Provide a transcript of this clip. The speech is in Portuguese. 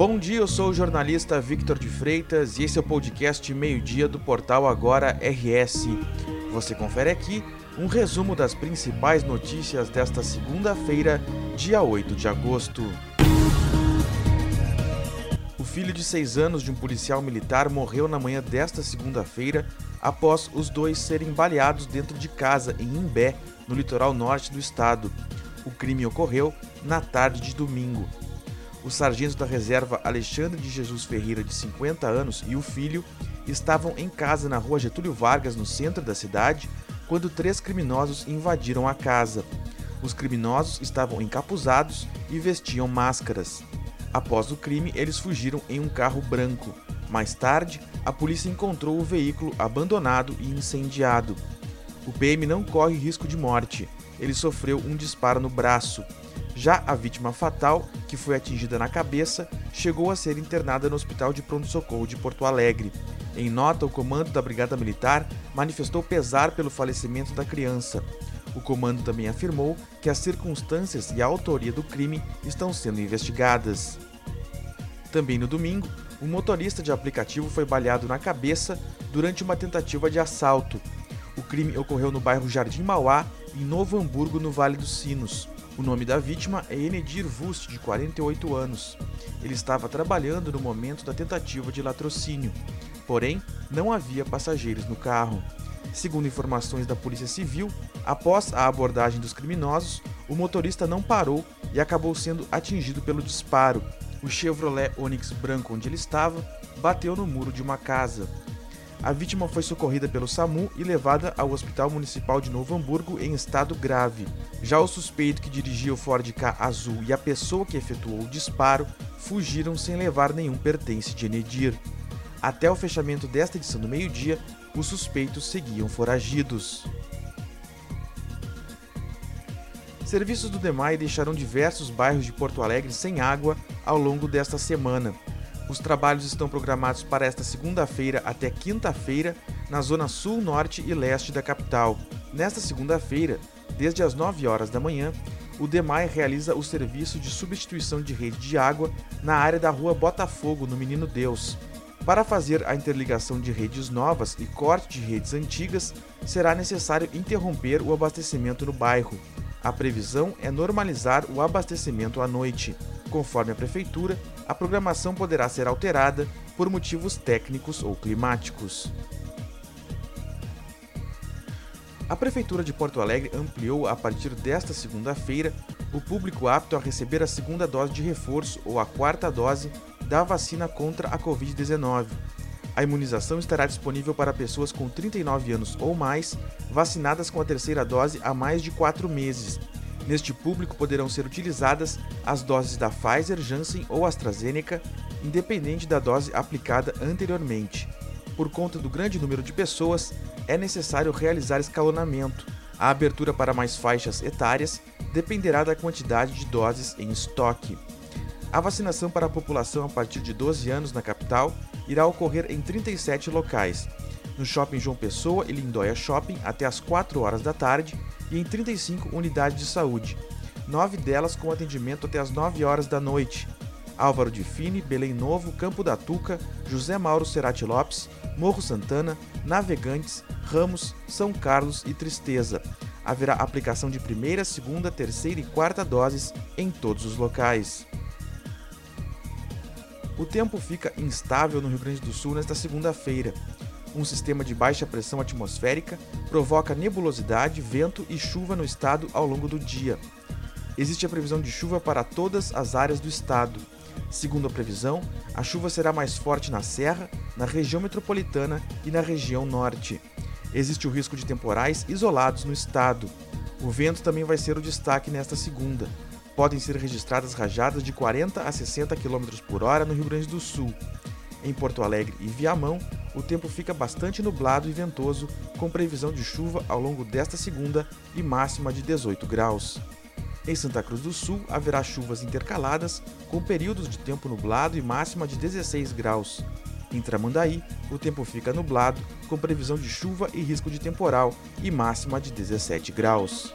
Bom dia, eu sou o jornalista Victor de Freitas e esse é o podcast Meio-Dia do portal Agora RS. Você confere aqui um resumo das principais notícias desta segunda-feira, dia 8 de agosto. O filho de seis anos de um policial militar morreu na manhã desta segunda-feira após os dois serem baleados dentro de casa em Imbé, no litoral norte do estado. O crime ocorreu na tarde de domingo. O sargento da reserva Alexandre de Jesus Ferreira, de 50 anos, e o filho estavam em casa na rua Getúlio Vargas, no centro da cidade, quando três criminosos invadiram a casa. Os criminosos estavam encapuzados e vestiam máscaras. Após o crime, eles fugiram em um carro branco. Mais tarde, a polícia encontrou o veículo abandonado e incendiado. O PM não corre risco de morte. Ele sofreu um disparo no braço. Já a vítima fatal, que foi atingida na cabeça, chegou a ser internada no Hospital de Pronto-Socorro de Porto Alegre. Em nota, o comando da Brigada Militar manifestou pesar pelo falecimento da criança. O comando também afirmou que as circunstâncias e a autoria do crime estão sendo investigadas. Também no domingo, um motorista de aplicativo foi baleado na cabeça durante uma tentativa de assalto. O crime ocorreu no bairro Jardim Mauá, em Novo Hamburgo, no Vale dos Sinos. O nome da vítima é Enedir Vust, de 48 anos. Ele estava trabalhando no momento da tentativa de latrocínio. Porém, não havia passageiros no carro. Segundo informações da Polícia Civil, após a abordagem dos criminosos, o motorista não parou e acabou sendo atingido pelo disparo. O Chevrolet Onix branco onde ele estava bateu no muro de uma casa. A vítima foi socorrida pelo SAMU e levada ao Hospital Municipal de Novo Hamburgo em estado grave. Já o suspeito que dirigia o Ford K azul e a pessoa que efetuou o disparo fugiram sem levar nenhum pertence de Enedir. Até o fechamento desta edição do meio-dia, os suspeitos seguiam foragidos. Serviços do DEMAI deixaram diversos bairros de Porto Alegre sem água ao longo desta semana. Os trabalhos estão programados para esta segunda-feira até quinta-feira na zona sul, norte e leste da capital. Nesta segunda-feira, desde as 9 horas da manhã, o DEMAI realiza o serviço de substituição de rede de água na área da rua Botafogo, no Menino Deus. Para fazer a interligação de redes novas e corte de redes antigas, será necessário interromper o abastecimento no bairro. A previsão é normalizar o abastecimento à noite. Conforme a Prefeitura, a programação poderá ser alterada por motivos técnicos ou climáticos. A Prefeitura de Porto Alegre ampliou a partir desta segunda-feira o público apto a receber a segunda dose de reforço ou a quarta dose da vacina contra a Covid-19. A imunização estará disponível para pessoas com 39 anos ou mais, vacinadas com a terceira dose há mais de quatro meses Neste público poderão ser utilizadas as doses da Pfizer, Janssen ou AstraZeneca, independente da dose aplicada anteriormente. Por conta do grande número de pessoas, é necessário realizar escalonamento. A abertura para mais faixas etárias dependerá da quantidade de doses em estoque. A vacinação para a população a partir de 12 anos na capital irá ocorrer em 37 locais. No Shopping João Pessoa e Lindóia Shopping até às 4 horas da tarde e em 35 unidades de saúde, nove delas com atendimento até as 9 horas da noite. Álvaro de Fini, Belém Novo, Campo da Tuca, José Mauro Cerati Lopes, Morro Santana, Navegantes, Ramos, São Carlos e Tristeza. Haverá aplicação de primeira, segunda, terceira e quarta doses em todos os locais. O tempo fica instável no Rio Grande do Sul nesta segunda-feira um sistema de baixa pressão atmosférica provoca nebulosidade, vento e chuva no estado ao longo do dia. Existe a previsão de chuva para todas as áreas do estado. Segundo a previsão, a chuva será mais forte na Serra, na região metropolitana e na região norte. Existe o risco de temporais isolados no estado. O vento também vai ser o destaque nesta segunda. Podem ser registradas rajadas de 40 a 60 km por hora no Rio Grande do Sul. Em Porto Alegre e Viamão, o tempo fica bastante nublado e ventoso, com previsão de chuva ao longo desta segunda e máxima de 18 graus. Em Santa Cruz do Sul, haverá chuvas intercaladas, com períodos de tempo nublado e máxima de 16 graus. Em Tramandaí, o tempo fica nublado, com previsão de chuva e risco de temporal e máxima de 17 graus.